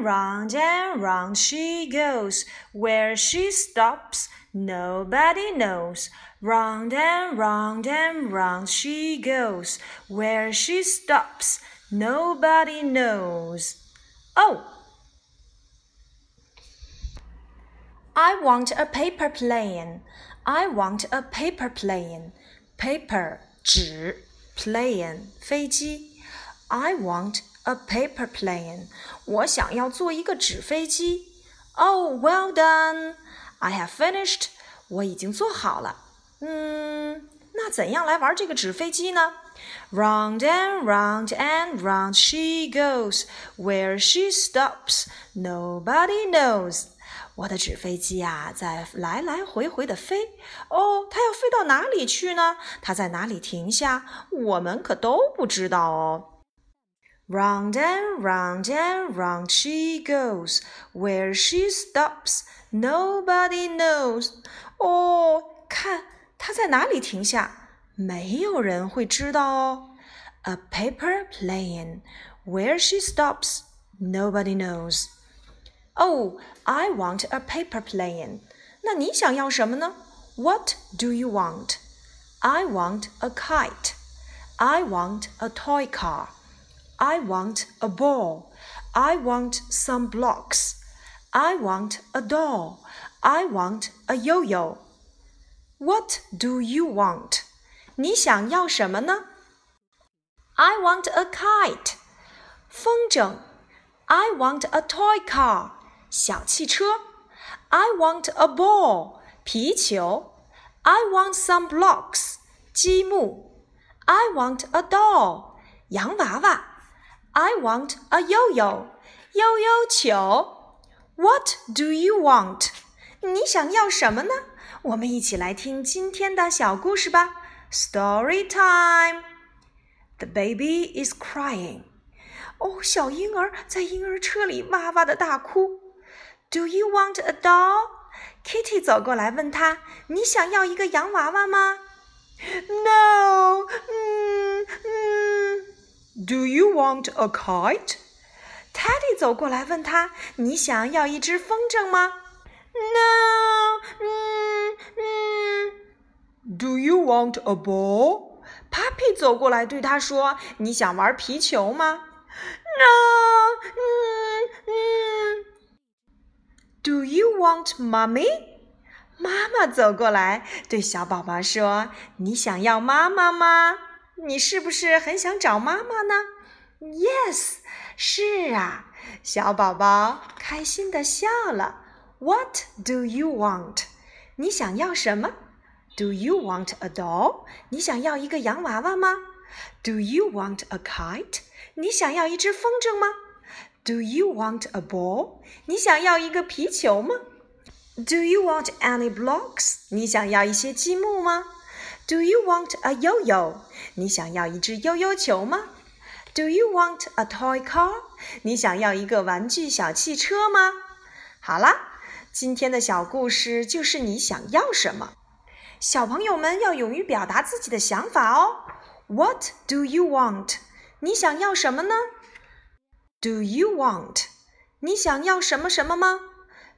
Round and round and round she goes. Where she stops, nobody knows. Round and round and round she goes. Where she stops, nobody knows. Oh! I want a paper plane. I want a paper plane. Paper 纸，plane 飞机。I want a paper plane. 我想要做一个纸飞机。Oh, well done. I have finished. 我已经做好了。嗯，那怎样来玩这个纸飞机呢？Round and round and round she goes. Where she stops, nobody knows. 我的纸飞机啊、在来来回回的飞。哦，它要飞到哪里去呢？它在哪里停下？我们可都不知道哦。Round and round and round she goes. Where she stops, nobody knows. 哦，看它在哪里停下，没有人会知道哦。A paper plane. Where she stops, nobody knows. Oh, I want a paper plane. 那你想要什么呢？What do you want? I want a kite. I want a toy car. I want a ball. I want some blocks. I want a doll. I want a yo-yo. What do you want? 你想要什么呢？I want a kite. 风筝。I want a toy car. 小汽车。I want a ball. 皮球。I want some blocks. 积木。I want a doll. 洋娃娃。 I want a yo-yo. 悠悠球。What do you want? 你想要什么呢？我们一起来听今天的小故事吧。Story time. The baby is crying. 哦，小婴儿在婴儿车里哇哇的大哭。Do you want a doll? Kitty 走过来问他：“你想要一个洋娃娃吗？”No，嗯嗯。 Do you want a kite? Teddy 走过来问他：“你想要一只风筝吗？”No，嗯嗯。Do you want a ball? Puppy 走过来对他说：“你想玩皮球吗？”No，嗯嗯。Do you want mommy? 妈妈走过来对小宝宝说：“你想要妈妈吗？ 你是不是很想找妈妈呢？”Yes，是啊，小宝宝开心的笑了。What do you want？你想要什么？Do you want a doll？你想要一个洋娃娃吗？Do you want a kite？你想要一只风筝吗？Do you want a ball？你想要一个皮球吗？Do you want any blocks？你想要一些积木吗 ？Do you want a yo-yo？你想要一只悠悠球吗？Do you want a toy car？你想要一个玩具小汽车吗？好啦，今天的小故事就是你想要什么。小朋友们要勇于表达自己的想法哦。What do you want？你想要什么呢？Do you want？你想要什么什么吗？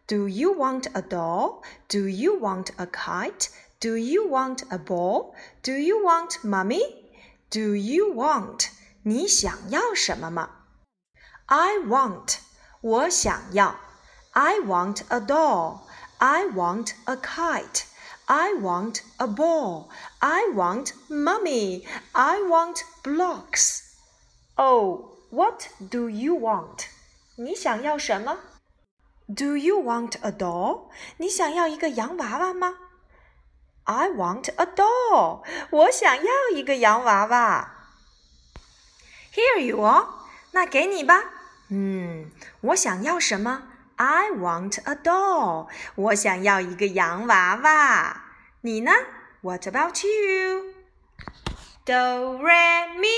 Do you want a doll? Do you want a kite? Do you want a ball? Do you want mommy? Do you want? 你想要什么吗？I want. 我想要。I want a doll. I want a kite. I want a ball. I want mommy. I want blocks. Oh, what do you want? 你想要什么？Do you want a doll? 你想要一个洋娃娃吗 I want a doll. 我想要一个洋娃娃。Here you are. 那给你吧。嗯，我想要什么？I want a doll. 我想要一个洋娃娃。你呢？What about you? Do re mi